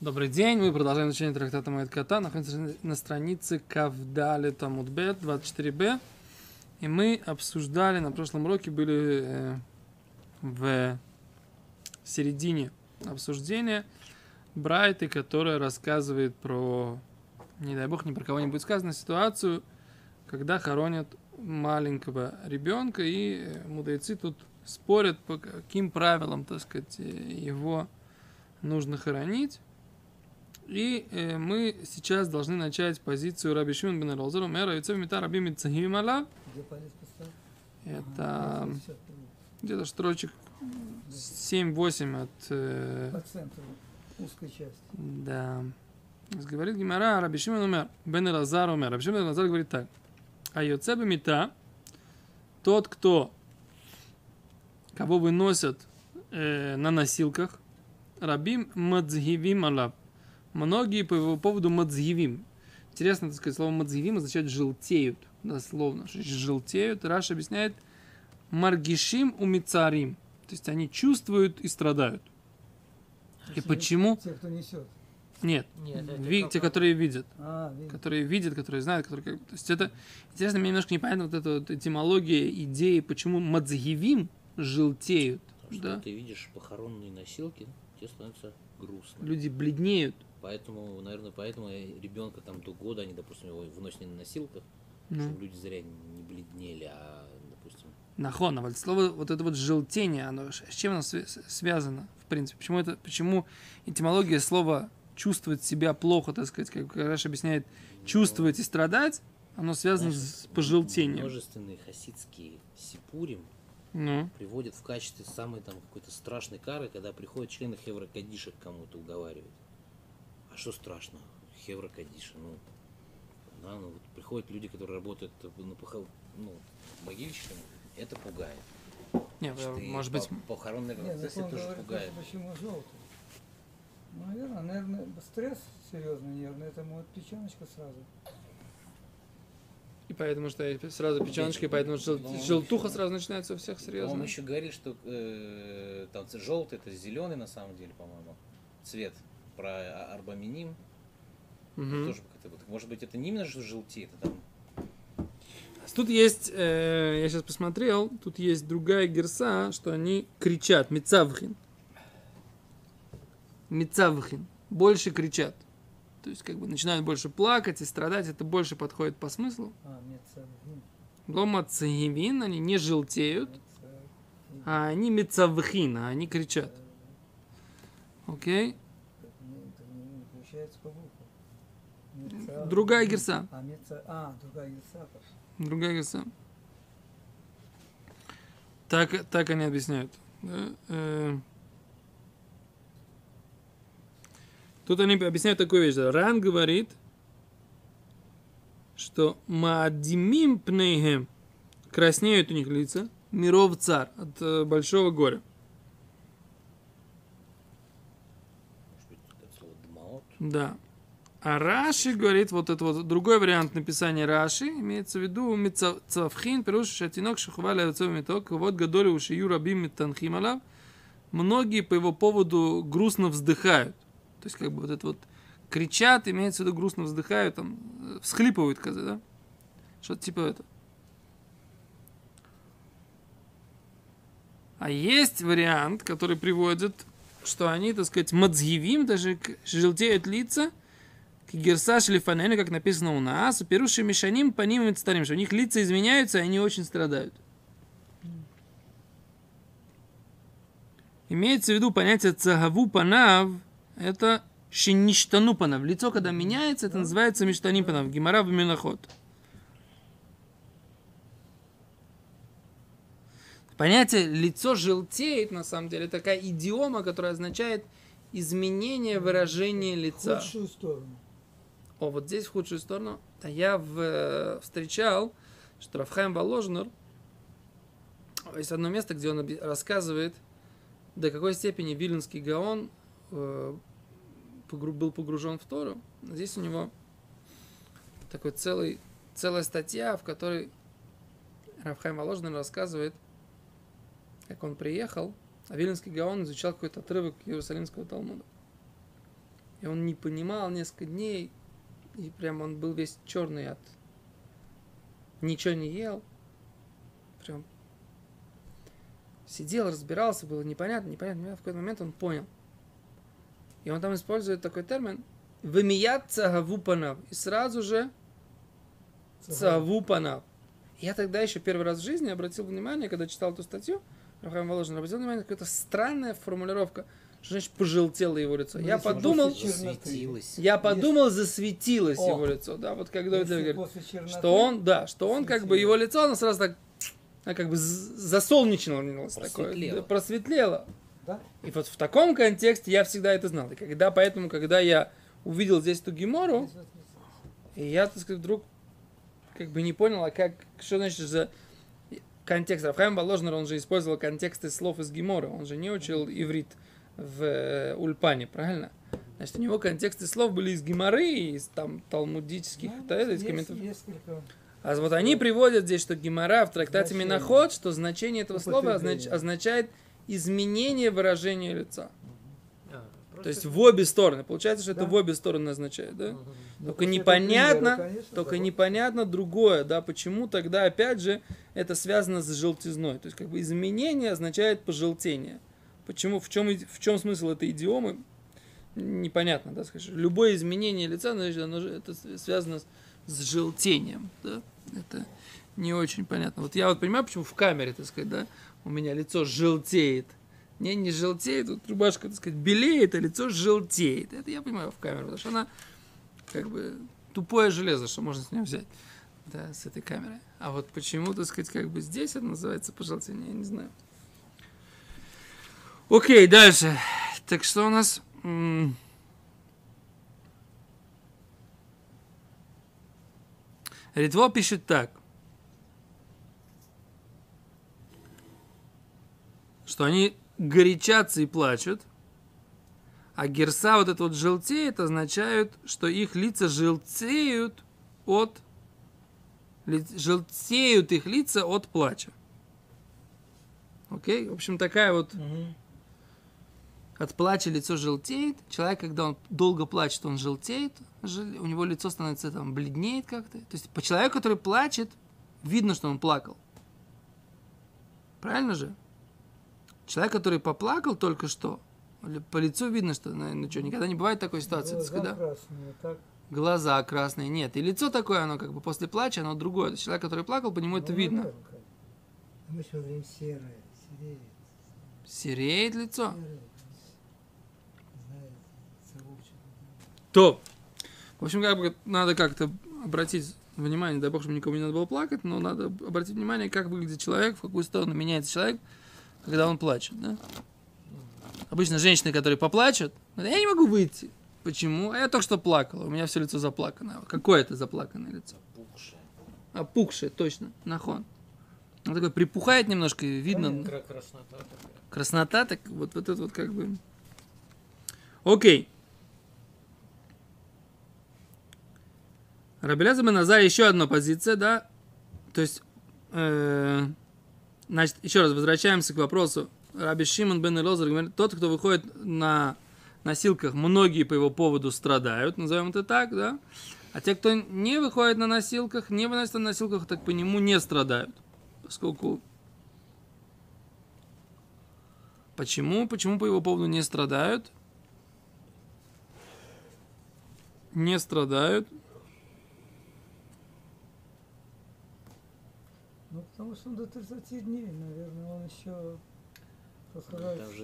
Добрый день, мы продолжаем изучение трактата Моэд Кота. Находимся на странице Кавдали Тамудбет 24б. И мы обсуждали, на прошлом уроке были э, в середине обсуждения Брайты, которая рассказывает про, не дай бог, ни про кого не будет сказано, ситуацию, когда хоронят маленького ребенка, и э, мудрецы тут спорят, по каким правилам, так сказать, его нужно хоронить. И э, мы сейчас должны начать позицию Раби Шимон бен Элозер, мэра Юцев Мита Раби Митцахим Алав. Это где-то строчек 7-8 от... Э, По центру, узкой части. Да. Говорит Гимара, Раби Шимон умер, бен Элазар умер. Раби Шимон Элазар говорит так. А Йоцебе Мита, тот, кто, кого выносят э, на носилках, Рабим Мадзгивим Алав Многие по его поводу мадзгивим. Интересно, так сказать, слово мадзгивим означает желтеют, дословно. Желтеют. Раш объясняет маргишим у мицарим. То есть они чувствуют и страдают. А и почему? Те, кто несет. Нет, Нет ви, те, которые видят. А, видят. Которые видят, которые знают, которые... То есть это... Интересно, мне немножко непонятно вот эта вот этимология идеи, почему мадзгивим желтеют. Потому да? что ты видишь похоронные носилки, тебе становится грустно. Люди бледнеют. Поэтому, наверное, поэтому ребенка там до года, они, допустим, его выносили на носилках, ну. чтобы люди зря не бледнели, а, допустим... Нахон, а вот слово, вот это вот желтение, оно, с чем оно связано, в принципе? Почему, это, почему этимология слова чувствовать себя плохо, так сказать, как Раш объясняет, чувствовать и страдать, оно связано Знаешь, с пожелтением. Множественные хасидские сипурим ну. приводят в качестве самой там какой-то страшной кары, когда приходят члены Хевра Кадиша к кому-то уговаривать. А что страшно? Хевра Кадиша, ну, да, ну вот приходят люди, которые работают на похор... ну, могильщиками, это пугает. Нет, Значит, может быть... Похоронный процесс это тоже пугает. Почему желтый? Ну, наверное, наверное, стресс серьезный нервный, это может печеночка сразу. И поэтому что сразу печеночка, и поэтому жел... ну, желтуха еще, сразу начинается у всех серьезно. Он еще говорит, что э, там желтый это зеленый на самом деле, по-моему, цвет про арбаминим. Угу. Тоже как-то, может быть, это не именно что желтеет, это там Тут есть, э, я сейчас посмотрел, тут есть другая герса, что они кричат, мецавхин. Мецавхин. Больше кричат. То есть, как бы начинают больше плакать и страдать, это больше подходит по смыслу. А, Лома цигивин, они не желтеют, а они мецавхин, а они кричат. Окей? Okay? Другая герса. А, а, другая герса. Другая герса. Так, так они объясняют. Да? Э... Тут они объясняют такую вещь. Ран говорит, что маадимим пнейхем краснеют у них лица, миров царь от э, большого горя. Да. А Раши говорит, вот это вот другой вариант написания Раши, имеется в виду Мицавхин, пируш шатинок шахвали отцов меток, вот гадоли уши юрабим митанхим алав. Многие по его поводу грустно вздыхают. То есть, как бы вот это вот кричат, имеется в виду грустно вздыхают, там, всхлипывают, каза, да? Что-то типа это. А есть вариант, который приводит, что они, так сказать, мадзгивим, даже желтеют лица – Герса шлифанену, как написано у нас, перуши мешаним по ним старим, что у них лица изменяются, и они очень страдают. Имеется в виду понятие цагаву панав, это шиништану панав. Лицо, когда меняется, это называется миштаним панав. Гимара в Миноход. Понятие лицо желтеет, на самом деле, такая идиома, которая означает изменение выражения лица. В худшую сторону. О, вот здесь в худшую сторону. А я в, э, встречал, что Рафхайм Воложнер, есть одно место, где он рассказывает, до какой степени Виленский Гаон э, был погружен в Тору. Здесь у него такой целый, целая статья, в которой Рафхайм Воложнер рассказывает, как он приехал, а Виленский Гаон изучал какой-то отрывок Иерусалимского Талмуда. И он не понимал несколько дней, и прям он был весь черный от... Ничего не ел. Прям сидел, разбирался, было непонятно, непонятно. В какой-то момент он понял. И он там использует такой термин «вымият цагавупанав». И сразу же цагавупанав. Я тогда еще первый раз в жизни обратил внимание, когда читал эту статью, Рахам Воложин, обратил внимание на какая-то странная формулировка, что значит пожелтело его лицо. Ну, я если подумал, после черноты. Светилось. я подумал, засветилось О. его лицо, да, вот когда это Если говорит, черноты, что он, да, что он как бы его лицо, оно сразу так, а, как бы засолнечнилось такое, Просветлело. да, просветлело. Да? И вот в таком контексте я всегда это знал. И когда, поэтому, когда я увидел здесь эту гемору, и я, так сказать, вдруг как бы не понял, а как, что значит за контекст. Рафхайм Воложнер, он же использовал контексты слов из Гемора, он же не учил иврит в э, Ульпане, правильно? Значит, у него контексты слов были из Геморы, из там талмудических, Ну, да, из есть комментариев. несколько. А вот они приводят здесь, что Гемора в трактате Значение. Миноход, что значение этого слова означ- означает изменение выражения лица. А, То есть в обе стороны. Получается, что это Да. в обе стороны означает, да? Мгм. Ну, Только непонятно, этого примера, конечно, Только да. непонятно другое, да, почему тогда, опять же, это связано с желтизной. То есть, как бы изменение означает пожелтение. Почему, в чем, в чем смысл этой идиомы, непонятно, да, скажешь. Любое изменение лица, значит, оно это связано с, с желтением, да. Это не очень понятно. Вот я вот понимаю, почему в камере, так сказать, да, у меня лицо желтеет. Не, не желтеет, вот рубашка, так сказать, белеет, а лицо желтеет. Это я понимаю в камере, потому что она как бы тупое железо, что можно с нее взять, да, с этой камерой. А вот почему, так сказать, как бы здесь это называется пожелтение, я не знаю. Окей, дальше. Так что у нас? Ритво пишет так, что они горячатся и плачут, а герса вот это вот желтеет означает, что их лица желтеют от желтеют их лица от плача. Окей? В общем, такая вот Мгм. от плача лицо желтеет. Человек, когда он долго плачет, он желтеет. жел- У него лицо становится там бледнеет как-то. То есть по человеку, который плачет, видно, что он плакал. Правильно же? Человек, который поплакал только что, по лицу видно, что, наверное, что, никогда не бывает такой ситуации. Глаза когда красные, так. глаза красные, нет. И лицо такое, оно как бы после плача, оно другое. Человек, который плакал, по нему это Ну, видно. наверное, как. Мы все время серое, сереет, Сереет лицо. совочек. То. В общем, как бы надо как-то обратить внимание, дай бог, чтобы никому не надо было плакать, но надо обратить внимание, как выглядит человек, в какую сторону меняется человек, когда он плачет, да? Обычно женщины, которые поплачут, говорят, я не могу выйти. Почему? А я только что плакала, у меня все лицо заплаканное. Какое это заплаканное лицо? Пухшая. Опухшее, точно, нахон. Он такой припухает немножко, и видно. Кра- Краснота такая. Краснота, так вот, вот это вот как бы... Окей. Рабеляза Назар еще одна позиция, да? То есть, э, значит, еще раз возвращаемся к вопросу. Раби Шимон бен Элозар говорит, тот, кто выходит на носилках, многие по его поводу страдают, назовем это так, да? А те, кто не выходит на носилках, не выносит на носилках, так по нему не страдают. Поскольку Почему? Почему по его поводу не страдают? Не страдают. Ну, потому что он до 30 дней, наверное, он еще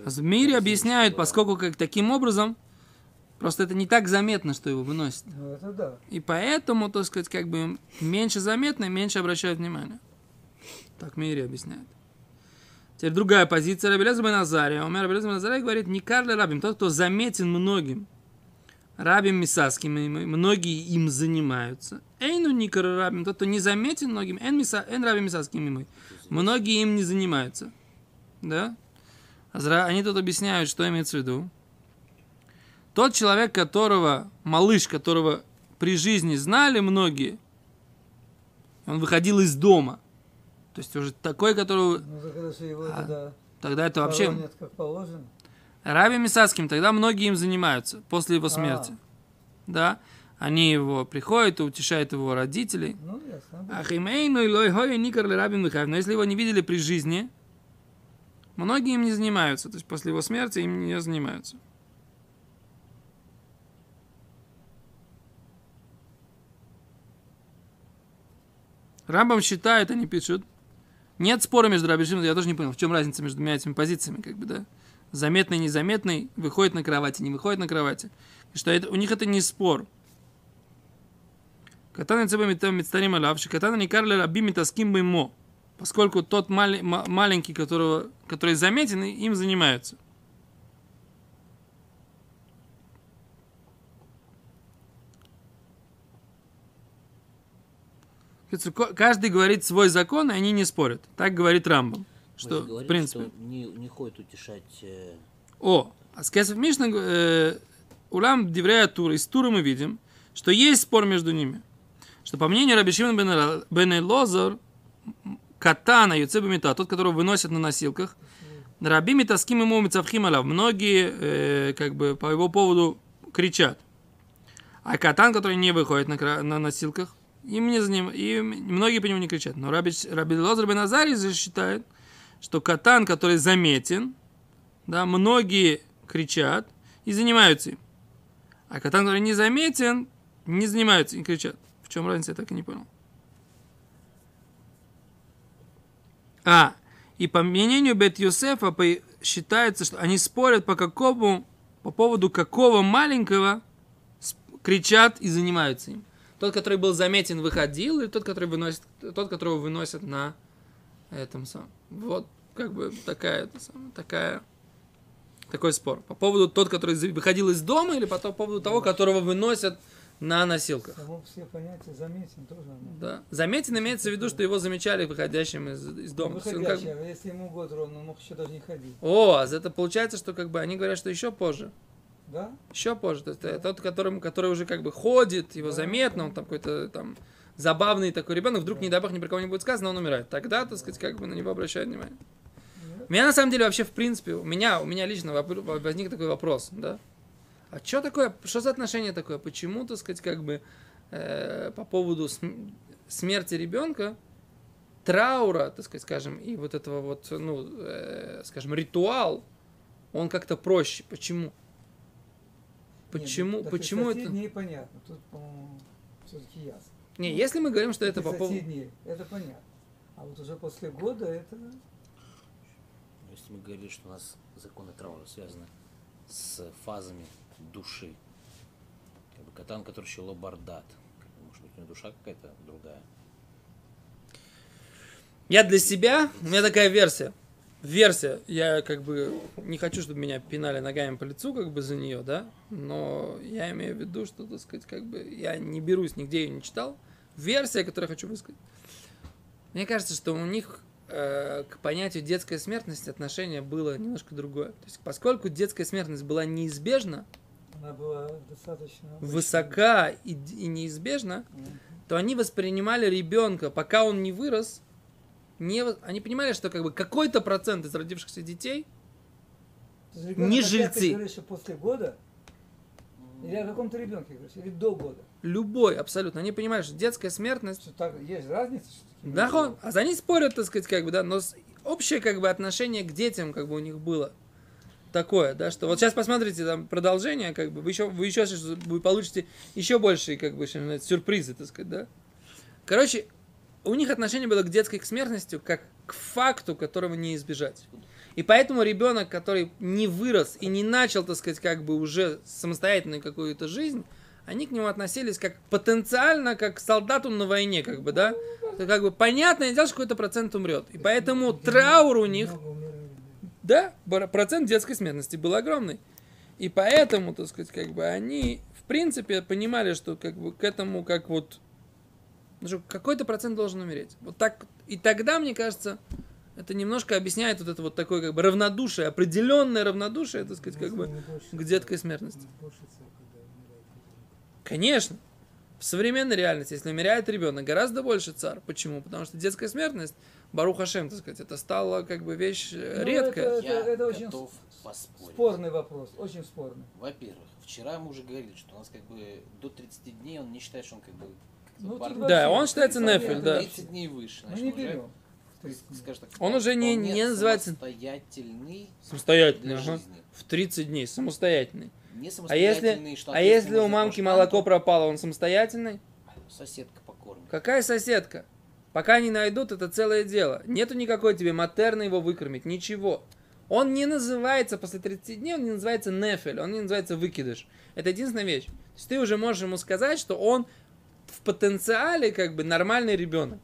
В мире объясняют, поскольку как таким образом, просто это не так заметно, что его выносят. Ну, это да. И поэтому, так сказать, как бы меньше заметно и меньше обращают внимание. Так мире объясняют. Теперь другая позиция Рабелеза бен Азария. Умер Рабелеза бен Азария говорит, не Карли Рабим, тот, кто заметен многим. Рабим Мисаским, и многие им занимаются. Эйну Никар Рабим, тот, кто не заметен многим, эн, миса, эн Рабим Мисаским, мы. Многие им не занимаются. Да? Они тут объясняют, что имеется в виду. Тот человек, которого, малыш, которого при жизни знали многие, он выходил из дома. То есть уже такой, которого... Ну, его А, тогда Тогда это вообще... хоронят как положено. Раби Мисацким, тогда многие им занимаются после его А. смерти. Да? Они его приходят и утешают его родителей. Ну, ясно. Ахимейну и лой хой никар ли Раби Михаев. Но если его не видели при жизни, многие им не занимаются. То есть после его смерти им не занимаются. Рамбам считает, они пишут, нет спора между Раби Шимоном, я тоже не понял, в чем разница между двумя этими позициями, как бы, да? Заметный, незаметный, выходит на кровати, не выходит на кровати. Что это, у них это не спор. Катана цеба мецтарим алавши, катана не карли раби митаским мо. Поскольку тот мали- маленький, которого, который заметен, им занимаются. Каждый говорит свой закон, и они не спорят. Так говорит Рамбам. Что, же говорили, в принципе... что не, не ходит утешать э, О, а с Кесов Мишна, э, Улам Диврея Тура, из Тура мы видим, что есть спор между ними. Что по мнению Раби Шимон бен Эл- бен Элозар, катана Юцеба Мета, тот, которого выносят на носилках, Раби Митаским ему Мицавхим Алав, многие э, как бы по его поводу кричат. А катан, который не выходит на, на носилках, им не заним... и многие по нему не кричат. Но Раби, Раби Лозар бен Азарий же считает, что катан, который заметен, да, многие кричат и занимаются им. А катан, который не заметен, не занимаются и кричат. В чем разница, я так и не понял. А, и по мнению Бет Юсефа считается, что они спорят по какому, по поводу какого маленького кричат и занимаются им. Тот, который был заметен, выходил, или тот, который выносит, тот, которого выносят на этом самом. Вот, как бы такая, такая, такой спор. По поводу тот, который выходил из дома, или по поводу того, которого выносят на носилках. Само все понятия заметен тоже. оно. Да. Заметен имеется в виду, что его замечали выходящим из, из дома. Как Выходящий, а если ему год ровно, он мог еще даже не ходить. О, а это получается, что как бы они говорят, что еще позже. Да? Еще позже. То есть это тот, которому, который уже как бы ходит, его Да. заметно, он там какой-то там забавный такой ребенок, вдруг, не дай бог, ни про кого не будет сказано, он умирает. Тогда, так сказать, как бы на него обращают внимание. У меня на самом деле вообще, в принципе, у меня, у меня лично возник такой вопрос, да? А что такое, что за отношение такое? Почему, так сказать, как бы э, по поводу см- смерти ребенка, траура, так сказать, скажем, и вот этого вот, ну, э, скажем, ритуал, он как-то проще. Почему? Почему, Нет, почему 30 это? дней понятно. Тут, по-моему, все-таки ясно. Не, если мы говорим, что это по 30 поводу... это понятно. А вот уже после года это... Если мы говорили, что у нас законы траура связаны с фазами души. Как бы катан, который еще лобардат. Может быть, у него душа какая-то другая. Я для себя, у меня такая версия. Версия, я как бы не хочу, чтобы меня пинали ногами по лицу, как бы за нее, да, но я имею в виду, что, так сказать, как бы я не берусь, нигде ее не читал. Версия, которую я хочу высказать. Мне кажется, что у них э, к понятию детская смертность отношение было немножко другое. То есть, поскольку детская смертность была неизбежна, Она была достаточно... обычной. высока и, и неизбежна, то они воспринимали ребенка, пока он не вырос, не, они понимали, что как бы какой-то процент из родившихся детей, Не жильцы. Ты говоришь, после года? Или о каком-то ребенке говоришь? Или до года? любой абсолютно, они понимали, что детская смертность, Что так, есть разница? Что да, а за них спорят, так сказать, как бы, да, но общее как бы отношение к детям как бы у них было такое, да, что вот сейчас посмотрите там продолжение, как бы вы еще, вы еще вы получите еще большие как бы сюрпризы, так сказать, да. Короче, у них отношение было к детской смертности как к факту, которого не избежать. И поэтому ребенок, который не вырос и не начал, так сказать, как бы уже самостоятельную какую-то жизнь, они к нему относились как потенциально, как к солдату на войне, как бы, да? Это как бы понятное дело, что какой-то процент умрет. И поэтому траур у них, Много да, процент детской смертности был огромный. И поэтому, так сказать, как бы они, в принципе, понимали, что как бы к этому, как вот, ну, какой-то процент должен умереть. Вот так. И тогда, мне кажется, это немножко объясняет вот это вот такое как бы равнодушие, определенное равнодушие, так сказать, как бы, к детской смертности. Конечно. Современной реальности, если умирает ребенок, гораздо больше цар. Почему? Потому что детская смертность, Барух Хашем, так сказать, это стало как бы вещь э, Ну, редкая. это- Я это очень поспорить. Спорный вопрос, очень спорный. Во-первых, вчера мы уже говорили, что у нас как бы до 30 дней он не считает, что он как бы... как Ну, бар- вообще Да, он считается 30 нефель, да. 30 дней выше. Мы значит, не уже, берем. 30 дней. скажем так, Он уже не- не называется- самостоятельный Самостоятельный, для ага. жизни. В 30 дней, самостоятельный. Не А если, что а если у мамки молоко пропало, он самостоятельный? Соседка покормит. Какая соседка? Пока не найдут, это целое дело. Нету никакой тебе матерны его выкормить, ничего. Он не называется после 30 дней, он не называется нефель, он не называется выкидыш. Это единственная вещь. То есть ты уже можешь ему сказать, что он в потенциале как бы нормальный ребенок.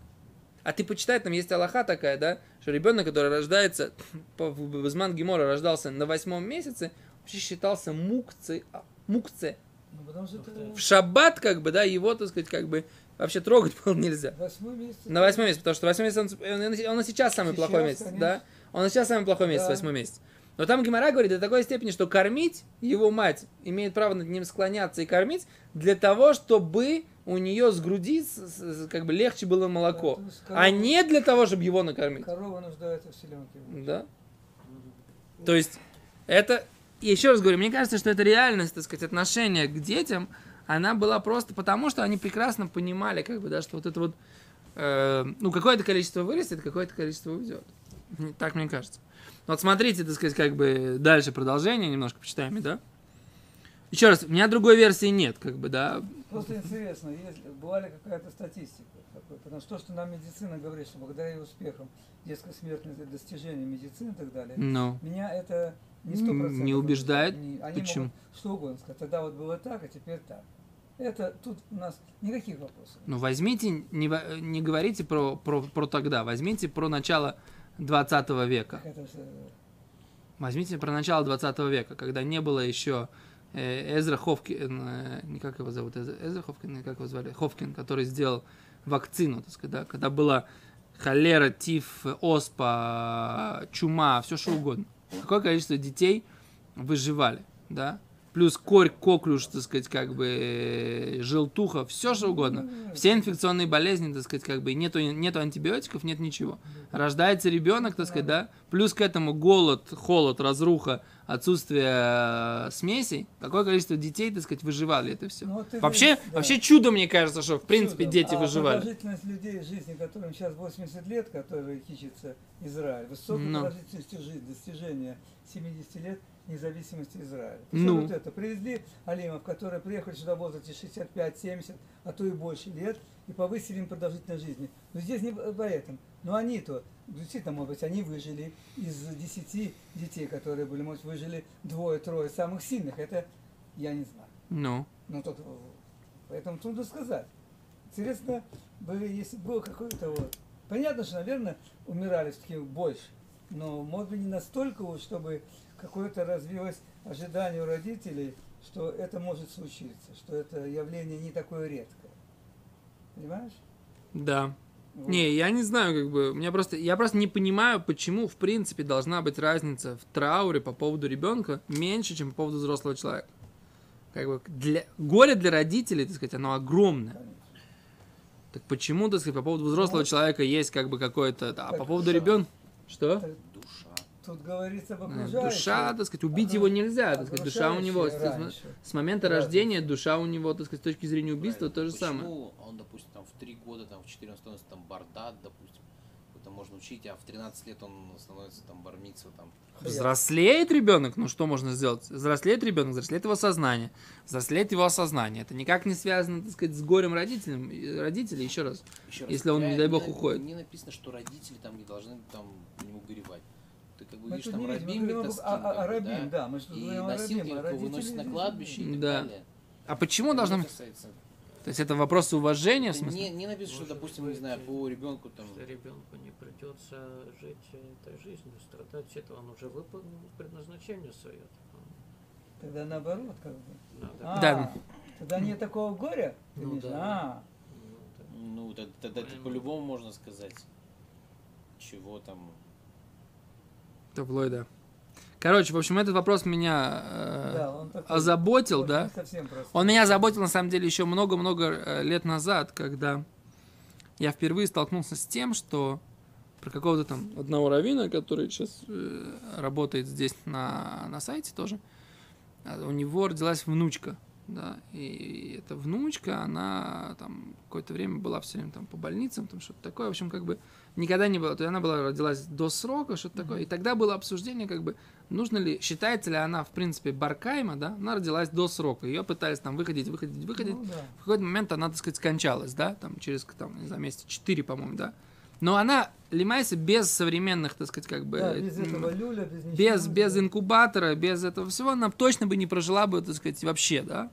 А ты почитай, там есть Аллаха такая, да, что ребенок, который рождается, в Базман Гемора рождался на восьмом месяце, вообще считался мукце, а, мукце. Ну, это В шаббат, как бы, да, его, так сказать, как бы вообще трогать было нельзя. восьмой месяц. На восьмой месяц, потому что восьмой месяц, он, он, он и сейчас самый Сейчас, плохой месяц, конечно. да? Он и сейчас самый плохой месяц, Да. восьмой месяц. Но там Гимара говорит до такой степени, что кормить его мать имеет право над ним склоняться и кормить для того, чтобы у нее с груди как бы легче было молоко, Да, есть а не для того, чтобы его накормить. Корова нуждается в селенке. Да. То есть это, еще раз говорю, мне кажется, что это реальность, так сказать, отношения к детям, она была просто потому, что они прекрасно понимали, как бы, да, что вот это вот, э, ну, какое-то количество вырастет, какое-то количество уйдет. Так мне кажется. Вот смотрите, так сказать, как бы дальше продолжение, немножко почитаем, да? Еще раз, у меня другой версии нет, как бы, да. Просто интересно, есть, была ли какая-то статистика? такой? Потому что то, что нам медицина говорит, что благодаря ее успехам это достижение медицины и так далее, Ну, меня это не сто процентов. Не убеждает? Не- Они Почему? могут что угодно сказать. Тогда вот было так, а теперь так. Это тут у нас никаких вопросов. Ну, возьмите, не, не говорите про, про, про тогда, возьмите про начало 20 века. Это же, Возьмите про начало 20 века, когда не было еще э, Эзра Ховкин, не как его зовут, Эзра, Ховкин, как его звали, Ховкин, который сделал вакцину, так сказать, да, когда была холера, тиф, оспа, чума, все что угодно. Какое количество детей выживали, да? Плюс корь, коклюш, так сказать, как бы э, желтуха, все что угодно. Все инфекционные болезни, так сказать, как бы нету, нету антибиотиков, нет ничего. Рождается ребенок, так сказать, да, плюс к этому голод, холод, разруха, отсутствие э, смесей. Какое количество детей, так сказать, выживали это все. Ну, вот Вообще, говоришь, да. вообще чудо, мне кажется, что в принципе Чудо. дети а выживали. продолжительность людей жизни, которым сейчас 80 лет, которые кичится Израиль, высокая Ну. продолжительность жизни, достижение 70 лет независимости Израиля. Ну. вот это. Привезли алимов, которые приехали сюда в возрасте 65-70, а то и больше лет, и повысили им продолжительность жизни. Но здесь не поэтому. Но они-то, действительно, может быть, они выжили из 10 детей, которые были, может, выжили двое-трое самых сильных. Это я не знаю. Ну, Ну, тут, поэтому трудно сказать. Интересно, бы, если было какое-то вот... Понятно, что, наверное, умирали все-таки больше. Но, может быть, не настолько, вот, чтобы какое-то развилось ожидание у родителей, что это может случиться, что это явление не такое редкое. Понимаешь? да. Вот. Не, я не знаю, как бы, меня просто, я просто не понимаю, почему, в принципе, должна быть разница в трауре по поводу ребенка меньше, чем по поводу взрослого человека. Как бы, для, горе для родителей, так сказать, оно огромное. Конечно. Так почему, так сказать, по поводу взрослого Ну, человека есть как бы какое-то, а по поводу ребенка, что? Душа. Тут говорится об Э, окружающем. Душа, так сказать, убить его нельзя, так сказать, душа у него, раньше. с момента Разница. рождения, душа у него, так сказать, с точки зрения убийства, то же Правильно. самое. Почему он, допустим, там в 3 года, там в 4 он становится там бардат, допустим, какой-то можно учить, а в 13 лет он становится там бармицу, там. Взрослеет ребенок, ну что можно сделать? Взрослеет ребенок, взрослеет его сознание, взрослеет его осознание. Это никак не связано, так сказать, с горем родителям, родителей, еще раз. Еще Если он, не дай бог, уходит. Не написано, что родители там не должны там по нему горевать. Ты как бы Мы видишь там не видим, мы рабим об- Митаскин, о, о- о рабим, да, мы И носилки рабим, а его выносят на кладбище и так Да. далее. А почему Это должно не быть? касается- То есть это вопрос уважения, в Это смысле? Не, не написано, что, допустим, не быть, знаю, по ребенку там. Что ребенку не придется жить этой жизнью, страдать, это он уже выполнил предназначение свое. Тогда наоборот, как бы. Надо. А, Да. Тогда нет такого горя? Ты Ну да. А, Ну, да. Ну, тогда ты Правильно. по-любому можно сказать, чего там. Таблой, да. Короче, в общем, этот вопрос меня э, Да, он такой, озаботил, да? Он меня озаботил, на самом деле, еще много-много э, лет назад, когда я впервые столкнулся с тем, что про какого-то там одного равина, который сейчас э, работает здесь на, на сайте тоже, а, у него родилась внучка, да, и эта внучка, она там какое-то время была все время там по больницам, там что-то такое, в общем, как бы никогда не было, то есть она была, родилась до срока, что-то такое, и тогда было обсуждение, как бы, нужно ли, считается ли она, в принципе, Баркайма, да, она родилась до срока, ее пытались там выходить, выходить, выходить, Ну, да. в какой-то момент она, так сказать, скончалась, да, там через, там, не знаю, месяца 4, по-моему, да, но она, Лимайся, без современных, так сказать, как бы, Да, без м, этого люля, без ничего. без, без инкубатора, без этого всего, она точно бы не прожила бы, так сказать, вообще, да.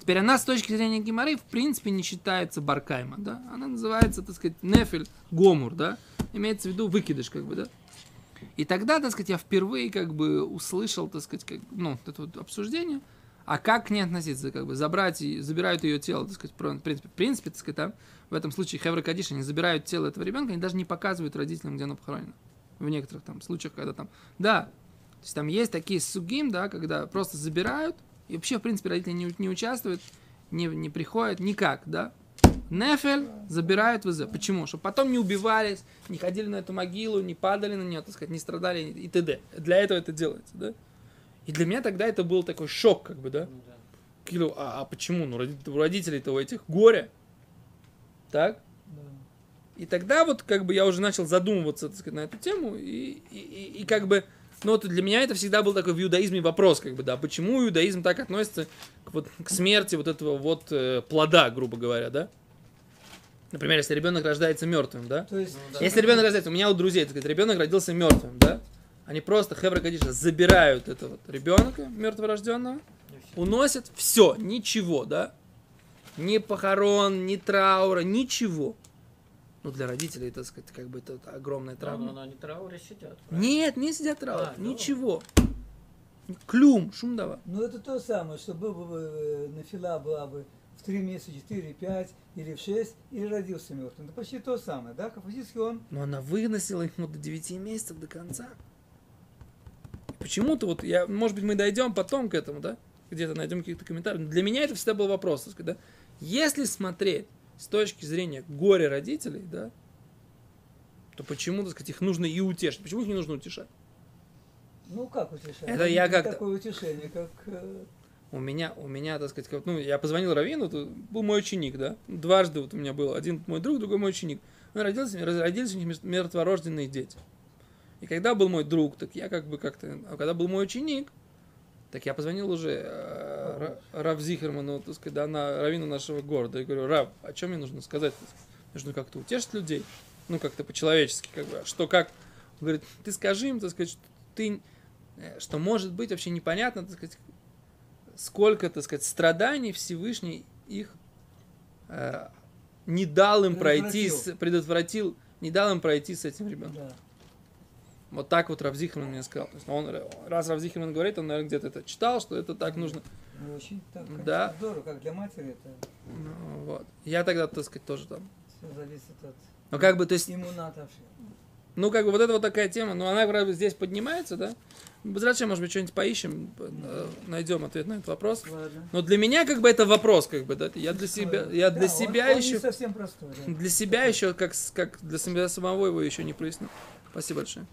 Теперь она с точки зрения геморрей, в принципе, не считается баркайма, да. Она называется, так сказать, нефель гомур, да. Имеется в виду выкидыш, как бы, да. И тогда, так сказать, я впервые, как бы, услышал, так сказать, как, ну, это вот обсуждение, а как к ней относиться, как бы, забрать, забирают ее тело, так сказать, в принципе, в принципе, так сказать, там, в этом случае Хевра Кадиш, они забирают тело этого ребенка, они даже не показывают родителям, где оно похоронено. В некоторых там случаях, когда там, да, то есть там есть такие сугим, да, когда просто забирают, и вообще, в принципе, родители не, не участвуют, не, не приходят никак, да. Нефель забирают в ИЗ. Почему? Чтобы потом не убивались, не ходили на эту могилу, не падали на нее, так сказать, не страдали и т.д. Для этого это делается, да. И для меня тогда это был такой шок, как бы, да. Ну да. А, а почему? Ну, у родителей-то у этих горе. Так? Да. И тогда вот как бы я уже начал задумываться, так сказать, на эту тему, и, и, и- и как бы, ну вот для меня это всегда был такой в иудаизме вопрос, как бы, да, почему иудаизм так относится к, вот, к смерти вот этого вот э, плода, грубо говоря, да? Например, если ребенок рождается мертвым, да? То есть, Ну да. Если ребенок рождается, у меня у друзей, так сказать, ребенок родился мертвым, да? Они просто, хевра Кадиша, забирают этого вот ребенка мертворожденного, И уносят все, ничего, да? Ни похорон, ни траура, ничего. Ну, для родителей, так сказать, как бы это огромная Да, травма. но на трауре сидят. правильно? Нет, не сидят траур, А, ну. ничего. Клюм, шум давай. ну это то самое, что был бы э, нафила была бы в 3 месяца, 4, 5 или в 6, или родился мертвым. Это почти то самое, да? Как Фактически он Но она выносила их ну, до 9 месяцев до конца. Почему-то вот я, может быть, мы дойдем потом к этому, да? Где-то найдем какие-то комментарии. Но для меня это всегда был вопрос, так сказать, да? Если смотреть с точки зрения горя родителей, да, то почему, так сказать, их нужно и утешить? Почему их не нужно утешать? Ну как утешение? Это я Не как-то- Такое утешение, как... э, У меня, у меня, так сказать, как- ну, я позвонил Равину, был мой ученик, да, дважды вот у меня был, один мой друг, другой мой ученик. Он родился, раз- родились у них мер- мертворожденные дети. И когда был мой друг, так я как бы как-то, а когда был мой ученик, так я позвонил уже э, Ра- Рав Зихерману, так сказать, да, на Равину нашего города, и говорю, Рав, о чем мне нужно сказать? Нужно как-то утешить людей, ну, как-то по-человечески, как бы, что как? Он говорит, ты скажи им, так сказать, что ты, э, что может быть вообще непонятно, так сказать, сколько, так сказать, страданий Всевышний их э, не дал им пройти, с- предотвратил, не дал им пройти с этим ребенком. Да. Вот так вот Равзихерман мне сказал. То есть он, раз Равзихерман говорит, он, наверное, где-то это читал, что это так нужно. Ну, очень так, конечно, Да. здорово, как для матери это Ну, вот. Я тогда, так сказать, тоже там. все зависит от Ну, как бы, то есть, иммуната. ну, как бы, вот это вот такая тема, но она, правда, здесь поднимается, да? Зачем, может быть, что-нибудь поищем, найдем ответ на этот вопрос. Ладно. Но для меня, как бы, это вопрос, как бы, да? Я для себя, я Да, для себя он еще... не совсем простой. да. Для себя еще, как, как для себя самого его еще не прояснил. Спасибо большое.